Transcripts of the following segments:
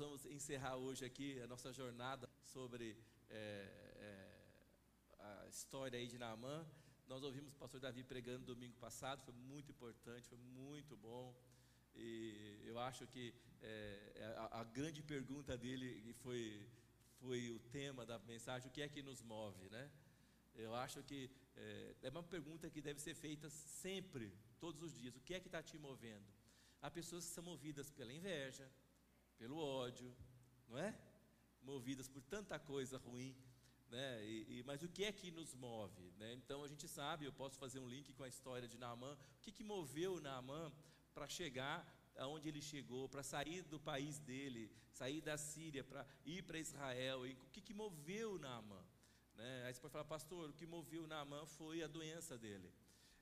vamos encerrar hoje aqui a nossa jornada sobre é, é, a história aí de Naamã. Nós ouvimos o pastor Davi pregando domingo passado, foi muito importante, foi muito bom. E eu acho que é, é a, a, grande pergunta dele foi, foi o tema da mensagem: o que é que nos move, né? Eu acho que é, é uma pergunta que deve ser feita sempre, todos os dias: o que é que está te movendo? Há pessoas que são movidas pela inveja, pelo ódio, não é? Movidas por tanta coisa ruim. Né? E, e, mas o que é que nos move? Né? Então a gente sabe, eu posso fazer um link com a história de Naamã. O que, que moveu Naamã para chegar aonde ele chegou, para sair do país dele, sair da Síria, para ir para Israel? E o que, que moveu Naamã? Né? Aí você pode falar, pastor, o que moveu Naamã foi a doença dele.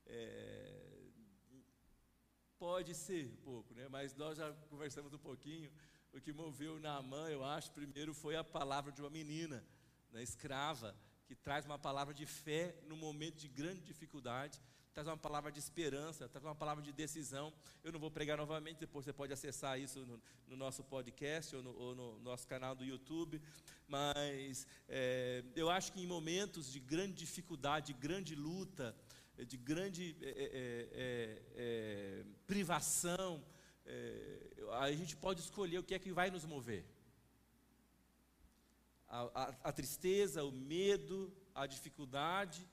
É, pode ser um pouco, né? mas nós já conversamos um pouquinho. O que moveu Naamã, eu acho, primeiro foi a palavra de uma menina né, escrava, que traz uma palavra de fé no momento de grande dificuldade, traz uma palavra de esperança, traz uma palavra de decisão. Eu não vou pregar novamente, depois você pode acessar isso no, no nosso podcast ou no, ou no, nosso canal do YouTube. Mas é, eu acho que em momentos de grande dificuldade, de grande luta, de grande é, é, é, é privação, é, a gente pode escolher o que é que vai nos mover a, a, a tristeza, o medo, a dificuldade,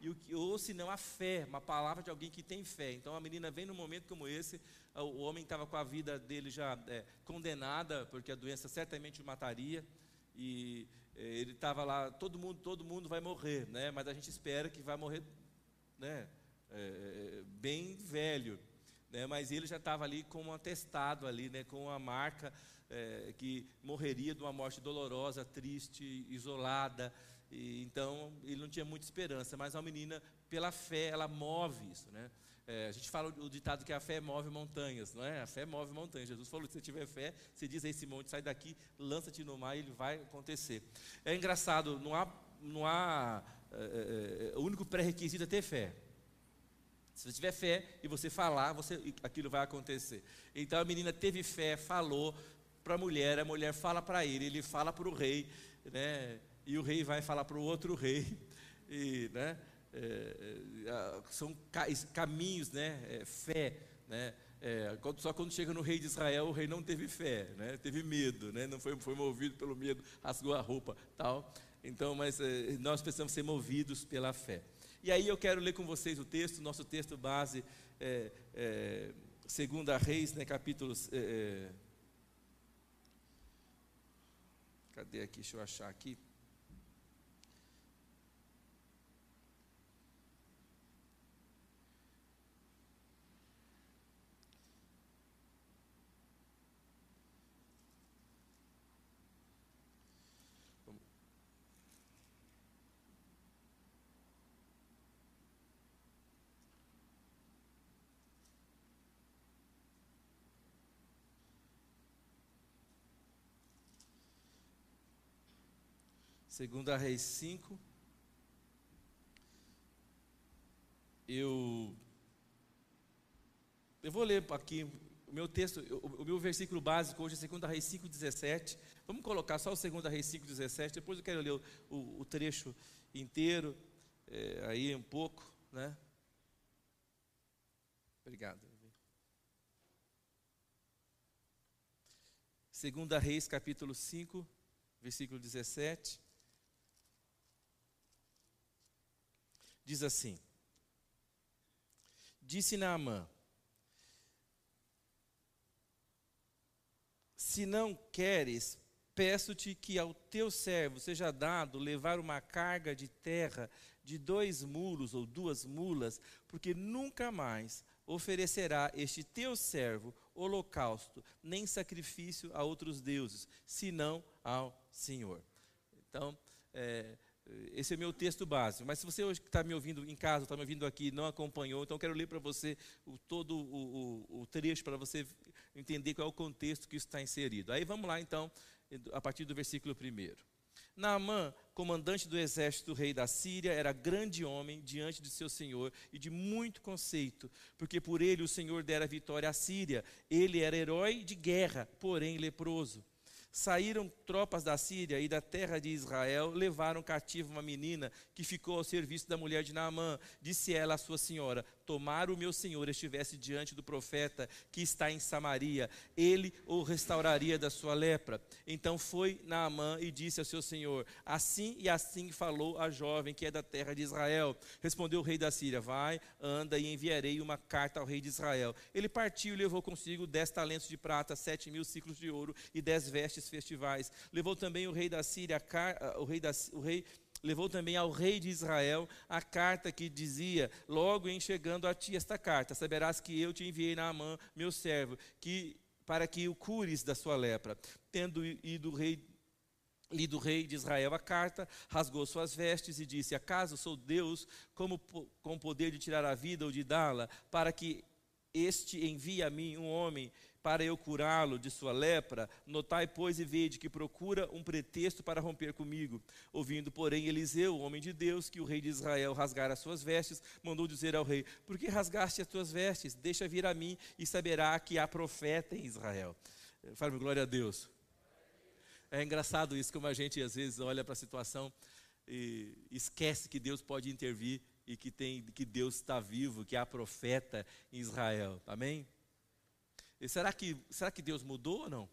e o, ou se não a fé, uma palavra de alguém que tem fé. Então a menina vem num momento como esse, o homem estava com a vida dele já é, condenada, porque a doença certamente o mataria, e é, ele estava lá, todo mundo, todo mundo vai morrer, né? mas a gente espera que vai morrer né? É, é bem velho né, mas ele já estava ali com um atestado ali, né, com uma marca é, que morreria de uma morte dolorosa, triste, isolada. E, então ele não tinha muita esperança, mas a menina, pela fé, ela move isso. Né? É, a gente fala o ditado que a fé move montanhas, não é? A fé move montanhas. Jesus falou: se você tiver fé, você diz a esse monte, sai daqui, lança-te no mar e ele vai acontecer. É engraçado, não há, não há é, é, é o único pré-requisito é ter fé. Se você tiver fé e você falar, você, aquilo vai acontecer. Então a menina teve fé, falou para a mulher, a mulher fala para ele, ele fala para o rei, né? e o rei vai falar para o outro rei. E, né? É, é, são caminhos, né? É, fé. Né? É, só quando chega no rei de Israel, o rei não teve fé, né? teve medo, né? não foi, foi movido pelo medo, rasgou a roupa, tal. Então, mas é, nós precisamos ser movidos pela fé. E aí eu quero ler com vocês o texto, nosso texto base, é, é, segunda Reis, né, capítulos. É, é, cadê aqui? Deixa eu achar aqui. Segunda Reis 5. Eu eu vou ler aqui o meu texto, o, meu versículo básico hoje é 2 Reis 5,17. Vamos colocar só o 2 Reis 5,17. Depois eu quero ler o, o, o trecho inteiro, é, aí um pouco, né? Obrigado. Segunda Reis, capítulo 5, versículo 17. Diz assim: Disse Naamã: Se não queres, peço-te que ao teu servo seja dado levar uma carga de terra de dois mulos ou duas mulas, porque nunca mais oferecerá este teu servo holocausto, nem sacrifício a outros deuses, senão ao Senhor. Então, é, esse é meu texto básico. Mas se você hoje está me ouvindo em casa, está me ouvindo aqui, não acompanhou, então quero ler para você o, todo o, o, o trecho para você entender qual é o contexto que está inserido. Aí vamos lá então, a partir do versículo 1. Naamã, comandante do exército do rei da Síria, era grande homem diante de seu senhor e de muito conceito, porque por ele o senhor dera vitória à Síria. Ele era herói de guerra, porém leproso. Saíram tropas da Síria e da terra de Israel, levaram cativo uma menina que ficou ao serviço da mulher de Naamã. Disse ela à sua senhora: Tomara o meu senhor estivesse diante do profeta que está em Samaria, ele o restauraria da sua lepra. Então foi Naamã e disse ao seu senhor: Assim e assim falou a jovem que é da terra de Israel. Respondeu o rei da Síria: Vai, anda e enviarei uma carta ao rei de Israel. Ele partiu e levou consigo dez talentos de prata, sete mil ciclos de ouro e dez vestes festivais. Levou também o rei da Síria, o rei, da, o rei levou também ao rei de Israel a carta que dizia: Logo em chegando a ti esta carta, saberás que eu te enviei na mão, meu servo, que para que o cures da sua lepra. Tendo ido o rei lido o rei de Israel a carta, rasgou suas vestes e disse: Acaso sou Deus como com poder de tirar a vida ou de dá-la, para que este envie a mim um homem para eu curá-lo de sua lepra, notai, pois, e vede que procura um pretexto para romper comigo. Ouvindo, porém, Eliseu, homem de Deus, que o rei de Israel rasgara as suas vestes, mandou dizer ao rei: Por que rasgaste as tuas vestes? Deixa vir a mim e saberá que há profeta em Israel. Fale glória a Deus. É engraçado isso, como a gente às vezes olha para a situação e esquece que Deus pode intervir e que, tem, que Deus está vivo, que há profeta em Israel. Amém? E será que, será que Deus mudou ou não?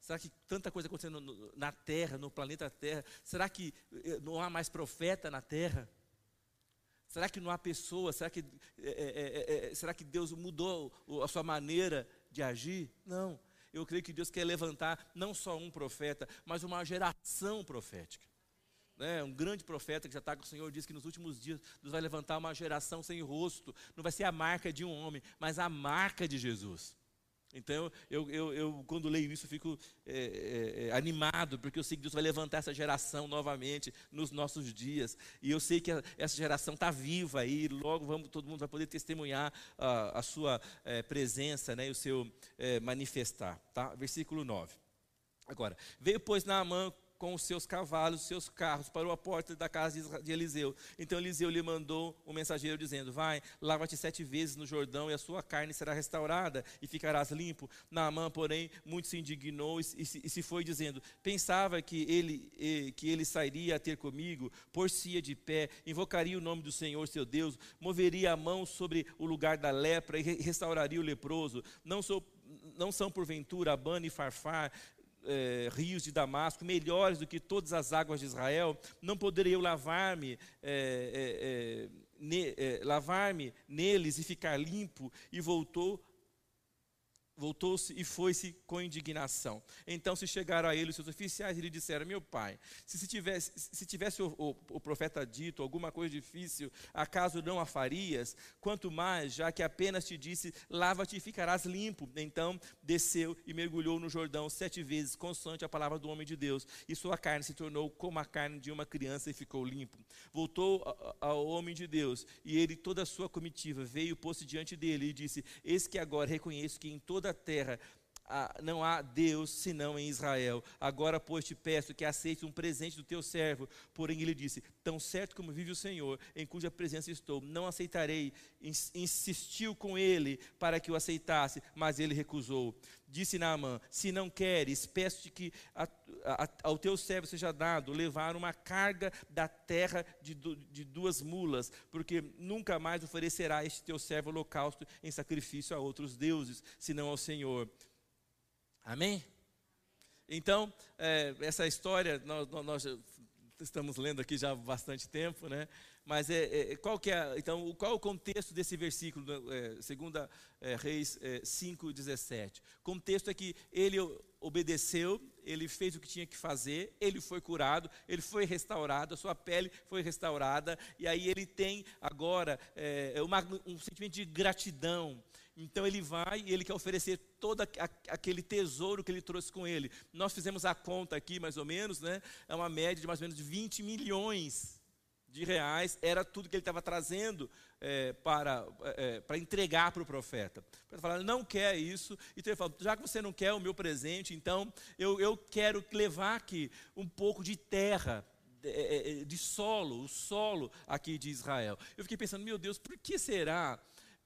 Será que tanta coisa acontecendo na Terra, no planeta Terra, será que eh, não há mais profeta na Terra? Será que não há pessoa? Será que, é, é, é, será que Deus mudou a sua maneira de agir? Não. Eu creio que Deus quer levantar não só um profeta, mas uma geração profética. Né? Um grande profeta que já está com o Senhor diz que nos últimos dias Deus vai levantar uma geração sem rosto. Não vai ser a marca de um homem, mas a marca de Jesus. Então, eu, eu, eu quando leio isso, fico é, é, é, animado, porque eu sei que Deus vai levantar essa geração novamente nos nossos dias. E eu sei que a, essa geração está viva aí, logo vamos, todo mundo vai poder testemunhar a, a sua é, presença né, e o seu é, manifestar. Tá? Versículo 9. Agora, veio, pois, Naamã com os seus cavalos, os seus carros, parou à porta da casa de Eliseu. Então Eliseu lhe mandou um mensageiro dizendo: Vai, lava-te sete vezes no Jordão, e a sua carne será restaurada, e ficarás limpo. Naamã, porém, muito se indignou e, e, e se foi dizendo: Pensava que ele, que ele sairia a ter comigo, por-se-ia de pé, invocaria o nome do Senhor seu Deus, moveria a mão sobre o lugar da lepra e restauraria o leproso. Não sou não são porventura Abana e Farfar, é, rios de Damasco, melhores do que todas as águas de Israel, não poderia eu lavar-me, é, é, ne, lavar-me neles e ficar limpo? E voltou voltou-se e foi-se com indignação. Então se chegaram a ele os seus oficiais e lhe disseram: Meu pai, se, se tivesse, se tivesse o, o, o, profeta dito alguma coisa difícil, acaso não a farias? Quanto mais, já que apenas te disse: Lava-te e ficarás limpo. Então desceu e mergulhou no Jordão sete vezes, constante a palavra do homem de Deus, e sua carne se tornou como a carne de uma criança e ficou limpo. Voltou ao homem de Deus, e ele, toda a sua comitiva, veio, pôs-se diante dele e disse: Eis que agora reconheço que em toda a não há Deus senão em Israel. Agora, pois, te peço que aceites um presente do teu servo. Porém, ele disse: Tão certo como vive o Senhor, em cuja presença estou, não aceitarei. Insistiu com ele para que o aceitasse, mas ele recusou. Disse Naamã: Se não queres, peço-te que a, a, ao teu servo seja dado levar uma carga da terra de, de duas mulas, porque nunca mais oferecerá este teu servo holocausto em sacrifício a outros deuses, senão ao Senhor. Amém? Então, é, essa história, nós, nós, estamos lendo aqui já há bastante tempo, né? Mas é, é, qual que é, então, qual é o contexto desse versículo, é, segunda é, Reis é, 5,17? O contexto é que ele obedeceu, ele fez o que tinha que fazer, ele foi curado, ele foi restaurado, a sua pele foi restaurada, e aí ele tem agora é, uma, um sentimento de gratidão, então ele vai e ele quer oferecer todo aquele tesouro que ele trouxe com ele. Nós fizemos a conta aqui, mais ou menos, né? É uma média de mais ou menos de 20 milhões de reais. Era tudo que ele estava trazendo é, para, é, para entregar para o profeta. Profeta falou, não quer isso. Então ele falou, já que você não quer o meu presente, então eu, eu quero levar aqui um pouco de terra de, é, é, de solo, o solo aqui de Israel. Eu fiquei pensando, meu Deus, por que será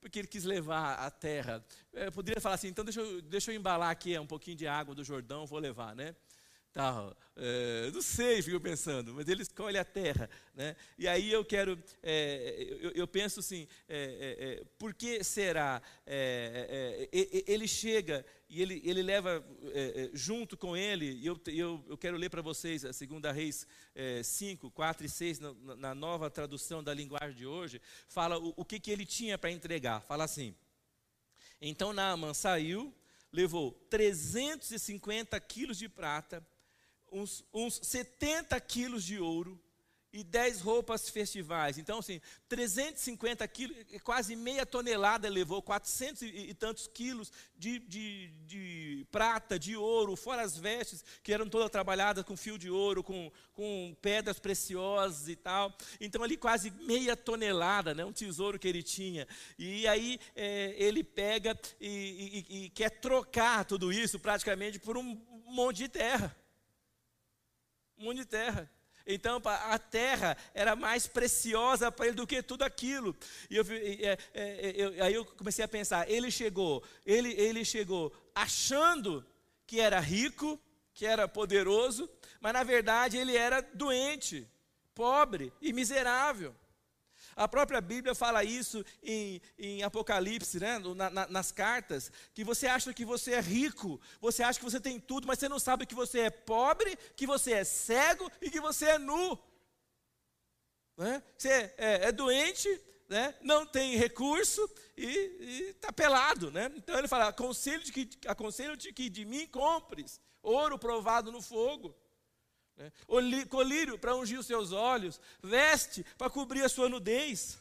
porque ele quis levar a terra. Eu poderia falar assim, então deixa eu, deixa eu embalar aqui um pouquinho de água do Jordão, vou levar, né? Tal. É, não sei, fico pensando, mas ele escolhe a terra. Né? E aí eu quero, é, eu, eu, penso assim, é, é, é por que será? É, ele chega e ele, ele leva junto com ele, e eu, eu, eu quero ler para vocês a 2 Reis 5, 4 e 6, na, na, nova tradução da linguagem de hoje, fala o, o que, que ele tinha para entregar. Fala assim, então Naaman saiu, levou 350 quilos de prata, uns, uns 70 quilos de ouro e 10 roupas festivais. Então, assim, 350 quilos, quase meia tonelada levou, 400 e, e tantos quilos de, de, de, prata, de ouro, fora as vestes, que eram todas trabalhadas com fio de ouro, com, com pedras preciosas e tal. Então, ali quase meia tonelada, né, um tesouro que ele tinha. E aí é, ele pega e, e, e quer trocar tudo isso praticamente por um monte de terra monte de terra. Então a terra era mais preciosa para ele do que tudo aquilo. E eu, é, é, eu, aí eu comecei a pensar, ele chegou, ele, ele chegou achando que era rico, que era poderoso, mas na verdade ele era doente, pobre e miserável. A própria Bíblia fala isso em, em Apocalipse, né? Na, na, nas cartas, que você acha que você é rico, você acha que você tem tudo, mas você não sabe que você é pobre, que você é cego e que você é nu. Né? Você é, é, doente, né? não tem recurso e está pelado. Né? Então ele fala: aconselho-te que, aconselho que de mim compres ouro provado no fogo né? colírio para ungir os seus olhos, veste para cobrir a sua nudez.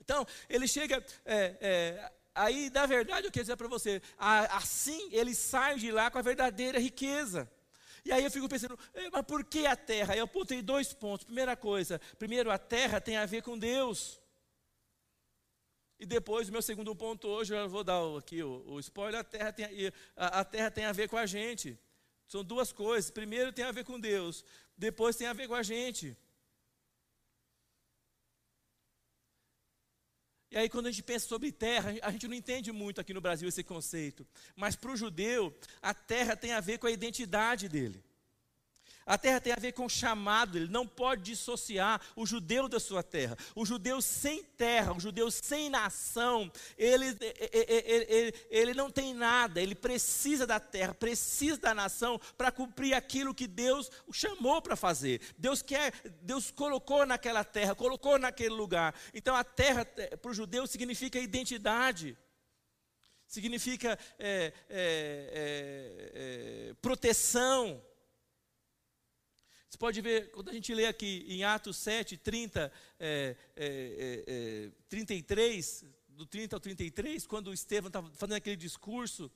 Então, ele chega, é, é, aí na verdade eu quero dizer para você, assim ele sai de lá com a verdadeira riqueza. E aí eu fico pensando, mas por que a terra? Eu apontei dois pontos. Primeira coisa, primeiro a terra tem a ver com Deus. E depois, o meu segundo ponto hoje, eu vou dar aqui o, o spoiler, a terra, tem, a, a terra tem a ver com a gente. São duas coisas. Primeiro tem a ver com Deus, depois tem a ver com a gente. E aí, quando a gente pensa sobre terra, a gente não entende muito aqui no Brasil esse conceito. Mas para o judeu, a terra tem a ver com a identidade dele. A terra tem a ver com o chamado, ele não pode dissociar o judeu da sua terra. O judeu sem terra, o judeu sem nação, ele, ele, ele, ele não tem nada, ele precisa da terra, precisa da nação para cumprir aquilo que Deus o chamou para fazer. Deus quer, Deus colocou naquela terra, colocou naquele lugar. Então a terra para o judeu significa identidade significa é, é, é, é proteção, você pode ver, quando a gente lê aqui em Atos 7, 30, é, é, é, 33, do 30 ao 33, quando Estevão estava fazendo aquele discurso,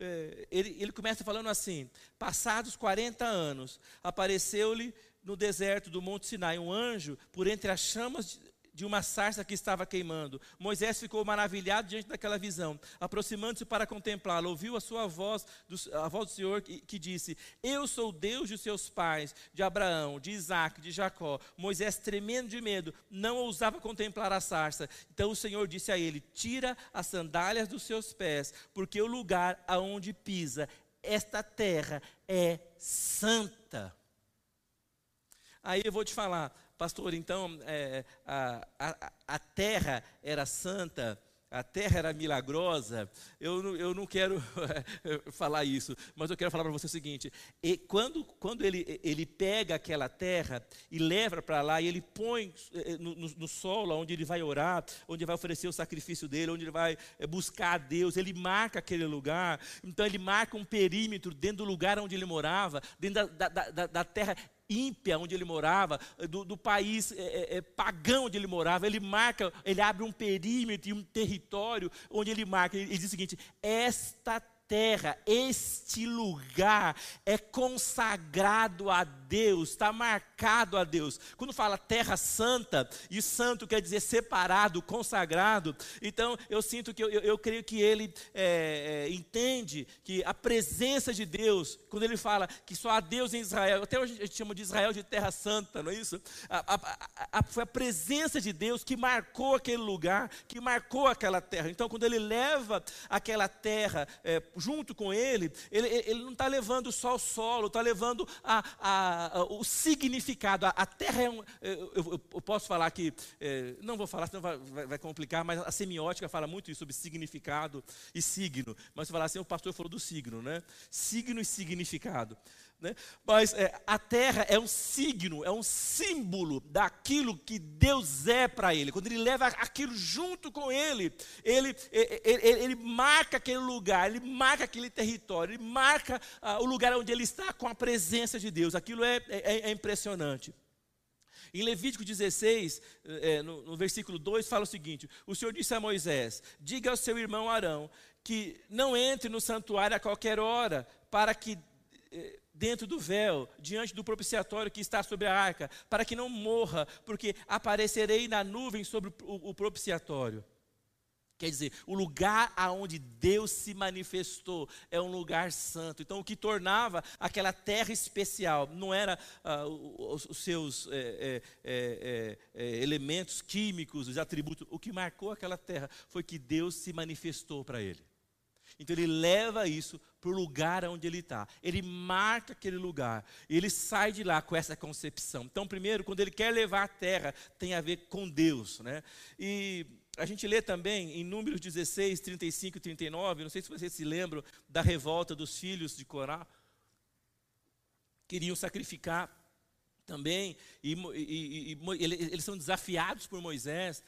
é, ele, ele começa falando assim: Passados 40 anos, apareceu-lhe no deserto do Monte Sinai um anjo por entre as chamas de uma sarça que estava queimando. Moisés ficou maravilhado diante daquela visão. Aproximando-se para contemplá-la, ouviu a sua voz, a voz do Senhor que, que disse: Eu sou Deus de seus pais, de Abraão, de Isaac, de Jacó. Moisés, tremendo de medo, não ousava contemplar a sarça. Então o Senhor disse a ele: Tira as sandálias dos seus pés, porque o lugar aonde pisa, esta terra é santa. Aí eu vou te falar, pastor, então é, a, a, a terra era santa, a terra era milagrosa, eu, eu não quero falar isso, mas eu quero falar para você o seguinte: quando, quando ele, ele pega aquela terra e leva para lá, e ele põe eh, no, no, no, solo onde ele vai orar, onde vai oferecer o sacrifício dele, onde ele vai eh, buscar a Deus, ele marca aquele lugar, então ele marca um perímetro dentro do lugar onde ele morava, dentro da, da, da, da terra ímpia onde ele morava, do, do país é, é, pagão onde ele morava, ele marca, ele abre um perímetro e um território onde ele marca, ele diz o seguinte: esta terra, este lugar é consagrado a Deus, está marcado a Deus. Quando fala terra santa, e santo quer dizer separado, consagrado, então eu sinto que eu, eu, eu creio que ele é, é, entende que a presença de Deus, quando ele fala que só há Deus em Israel, até hoje a gente chama de Israel de terra santa, não é isso? A, a, a, foi a presença de Deus que marcou aquele lugar, que marcou aquela terra. Então, quando ele leva aquela terra é, junto com ele, ele, ele não está levando só o solo, está levando a, a, a, o significado. A, terra é um. Eu, eu, eu posso falar que. É, não vou falar, senão vai, vai, vai, complicar, mas a semiótica fala muito isso sobre significado e signo. Mas se falar assim, o pastor falou do signo, né? Signo e significado. Né? Mas é, a terra é um signo, é um símbolo daquilo que Deus é para ele. Quando ele leva aquilo junto com ele, ele, ele, ele, ele marca aquele lugar, ele marca aquele território, ele marca ah, o lugar onde ele está com a presença de Deus. Aquilo é, é, é impressionante. Em Levítico 16, é, no, no, versículo 2, fala o seguinte: O Senhor disse a Moisés: Diga ao seu irmão Arão que não entre no santuário a qualquer hora, para que é, dentro do véu, diante do propiciatório que está sobre a arca, para que não morra, porque aparecerei na nuvem sobre o, o propiciatório. Quer dizer, o lugar aonde Deus se manifestou é um lugar santo. Então, o que tornava aquela terra especial não era ah, os, os, seus é, é, é, elementos químicos, os atributos. O que marcou aquela terra foi que Deus se manifestou para ele. Então ele leva isso para o lugar onde ele está. Ele marca aquele lugar. Ele sai de lá com essa concepção. Então, primeiro, quando ele quer levar a terra, tem a ver com Deus. Né? E a gente lê também em Números 16, 35 e 39. Não sei se vocês se lembram da revolta dos filhos de Corá. Queriam sacrificar também. E, e, e, e eles são desafiados por Moisés.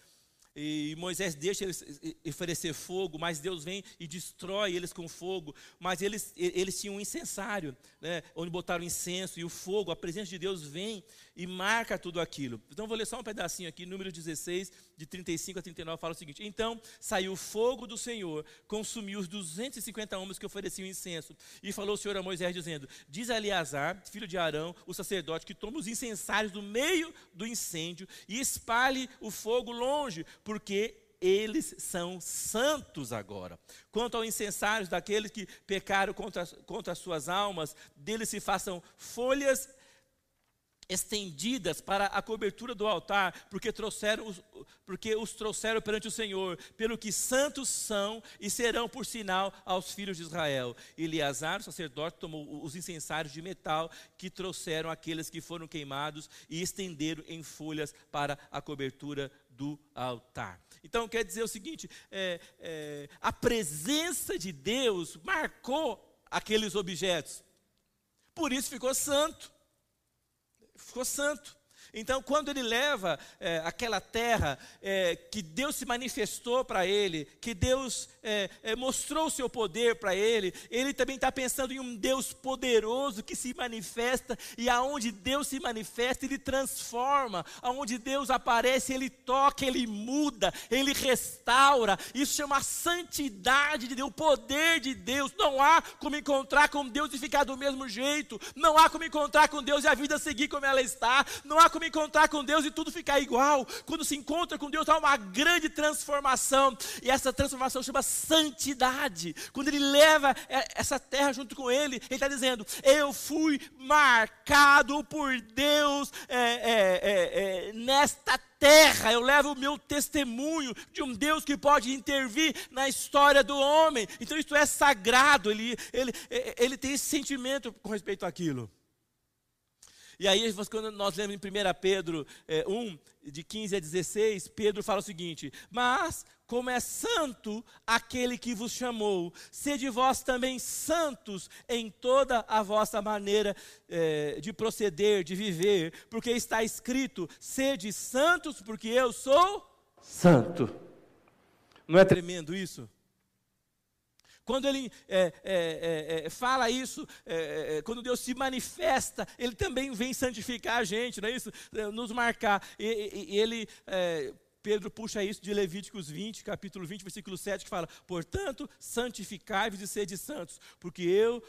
E Moisés deixa eles oferecer fogo, mas Deus vem e destrói eles com fogo. Mas eles, eles tinham um incensário, né, onde botaram incenso e o fogo, a presença de Deus vem e marca tudo aquilo. Então vou ler só um pedacinho aqui, número 16, de 35 a 39, fala o seguinte: Então saiu o fogo do Senhor, consumiu os 250 homens que ofereciam incenso. E falou o Senhor a Moisés, dizendo: Diz a Eleazar, filho de Arão, o sacerdote, que tome os incensários do meio do incêndio e espalhe o fogo longe, porque eles são santos agora. Quanto ao incensários daqueles que pecaram contra, contra as suas almas, deles se façam folhas estendidas para a cobertura do altar, porque, trouxeram os, porque os trouxeram perante o Senhor, pelo que santos são e serão por sinal aos filhos de Israel. Eleazar, o sacerdote, tomou os incensários de metal que trouxeram aqueles que foram queimados e estenderam em folhas para a cobertura do altar. Então quer dizer o seguinte: é, é, a presença de Deus marcou aqueles objetos, por isso ficou santo ficou santo. Então, quando ele leva é, aquela terra é, que Deus se manifestou para ele, que Deus é, mostrou o seu poder para ele, ele também está pensando em um Deus poderoso que se manifesta, e aonde Deus se manifesta, ele transforma, aonde Deus aparece, ele toca, ele muda, ele restaura. Isso chama a santidade de Deus, o poder de Deus. Não há como encontrar com Deus e ficar do mesmo jeito, não há como encontrar com Deus e a vida seguir como ela está, não há como encontrar com Deus e tudo ficar igual. Quando se encontra com Deus, há uma grande transformação, e essa transformação chama santidade. Quando ele leva essa terra junto com ele, ele está dizendo: Eu fui marcado por Deus é, é, é, é, nesta terra, eu levo o meu testemunho de um Deus que pode intervir na história do homem. Então, isso é sagrado, ele, ele, ele tem esse sentimento com respeito àquilo. E aí, quando nós lemos em 1 Pedro é, 1, de 15 a 16, Pedro fala o seguinte: Mas, como é santo aquele que vos chamou, sede vós também santos em toda a vossa maneira é, de proceder, de viver, porque está escrito: sede santos, porque eu sou santo. Não é tremendo isso? Quando ele é, é, é, é fala isso, é, é, quando Deus se manifesta, ele também vem santificar a gente, não é isso? Nos marcar. E, e, ele Pedro puxa isso de Levíticos 20, capítulo 20, versículo 7, que fala: Portanto, santificai-vos e sede santos, porque eu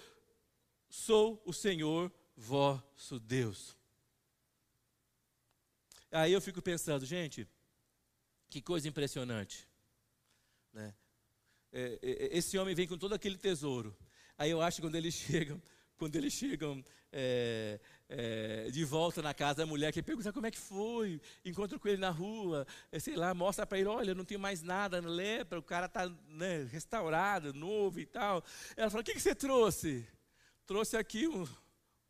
sou o Senhor vosso Deus. Aí eu fico pensando, gente, que coisa impressionante. Né? É, é, é, esse homem vem com todo aquele tesouro. Aí eu acho que quando eles chegam, quando eles chegam é, é, de volta na casa da mulher, que pergunta como é que foi, encontra com ele na rua, é, sei lá, mostra para ele, olha, não tem mais nada, lepra, o cara está né, restaurado, novo e tal. Ela fala, o que, que você trouxe? Trouxe aqui um,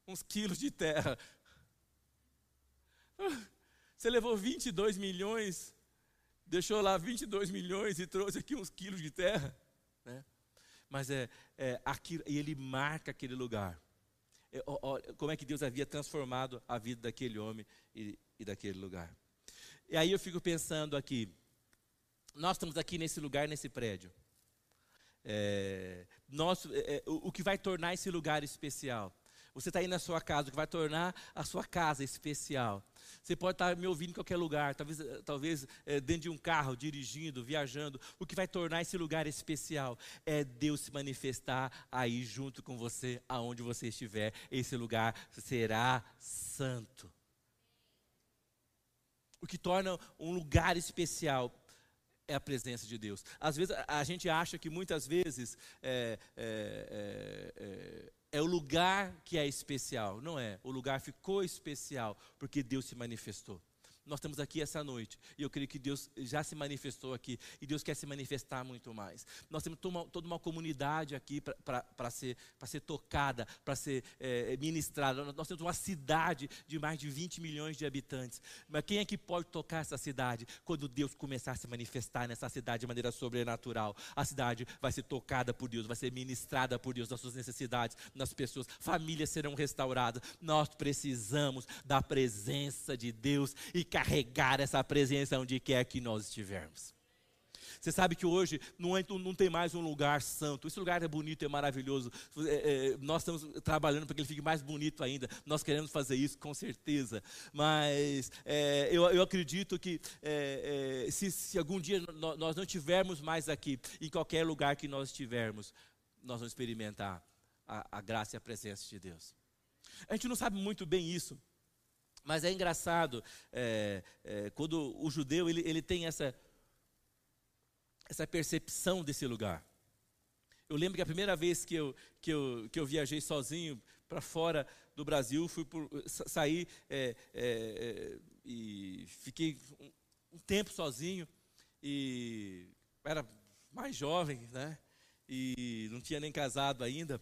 uns quilos de terra. Você levou 22 milhões, deixou lá 22 milhões e trouxe aqui uns quilos de terra. Né? Mas é, é aquilo, e ele marca aquele lugar. É, ó, como é que Deus havia transformado a vida daquele homem e, e daquele lugar. E aí eu fico pensando aqui, nós estamos aqui nesse lugar, nesse prédio. É, é, é o, o que vai tornar esse lugar especial você está aí na sua casa, o que vai tornar a sua casa especial. Você pode estar tá me ouvindo em qualquer lugar, talvez, talvez é, dentro de um carro, dirigindo, viajando. O que vai tornar esse lugar especial é Deus se manifestar aí junto com você, aonde você estiver. Esse lugar será santo. O que torna um lugar especial é a presença de Deus. Às vezes a gente acha que muitas vezes é, é, é, é o lugar que é especial. Não é. O lugar ficou especial porque Deus se manifestou. Nós estamos aqui essa noite e eu creio que Deus já se manifestou aqui e Deus quer se manifestar muito mais. Nós temos toda uma, comunidade aqui para ser, ser tocada, para ser é, ministrada. Nós temos uma cidade de mais de 20 milhões de habitantes. Mas quem é que pode tocar essa cidade? Quando Deus começar a se manifestar nessa cidade de maneira sobrenatural. A cidade vai ser tocada por Deus, vai ser ministrada por Deus, nas suas necessidades, nas pessoas. Famílias serão restauradas. Nós precisamos da presença de Deus e carregar essa presença onde quer que nós estivermos. Você sabe que hoje não, é, não tem mais um lugar santo. Esse lugar é bonito, é maravilhoso. É, é, nós estamos trabalhando para que ele fique mais bonito ainda. Nós queremos fazer isso, com certeza. Mas é, eu, eu, acredito que é, se, se, algum dia nós não estivermos mais aqui, em qualquer lugar que nós estivermos, nós vamos experimentar a, a graça e a presença de Deus. A gente não sabe muito bem isso. Mas é engraçado, é, é, quando o judeu ele, ele tem essa, essa percepção desse lugar. Eu lembro que a primeira vez que eu, que eu, que eu viajei sozinho para fora do Brasil, fui por, saí é, é, é, e fiquei um, um tempo sozinho e era mais jovem, né? E não tinha nem casado ainda.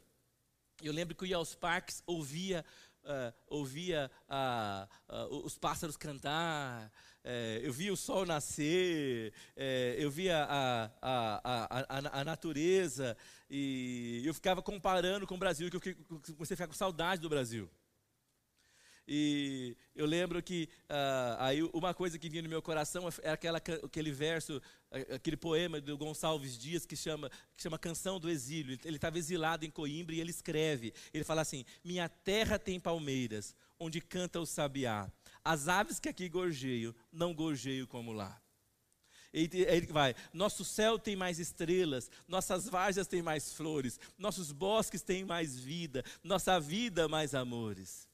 Eu lembro que eu ia aos parques, ouvia uh, ouvia uh, uh, os pássaros cantar, eh, eu via o sol nascer, eh, eu via a, a, a, a, natureza, e eu ficava comparando com o Brasil, que eu comecei a ficar com saudade do Brasil. E eu lembro que uh, aí uma coisa que vinha no meu coração é aquela, aquele verso, aquele poema do Gonçalves Dias que chama, que chama Canção do Exílio. Ele estava exilado em Coimbra e ele escreve. Ele fala assim: Minha terra tem palmeiras, onde canta o sabiá. As aves que aqui gorjeio, não gorjeio como lá. Ele vai, nosso céu tem mais estrelas, nossas várzeas têm mais flores, nossos bosques têm mais vida, nossa vida mais amores.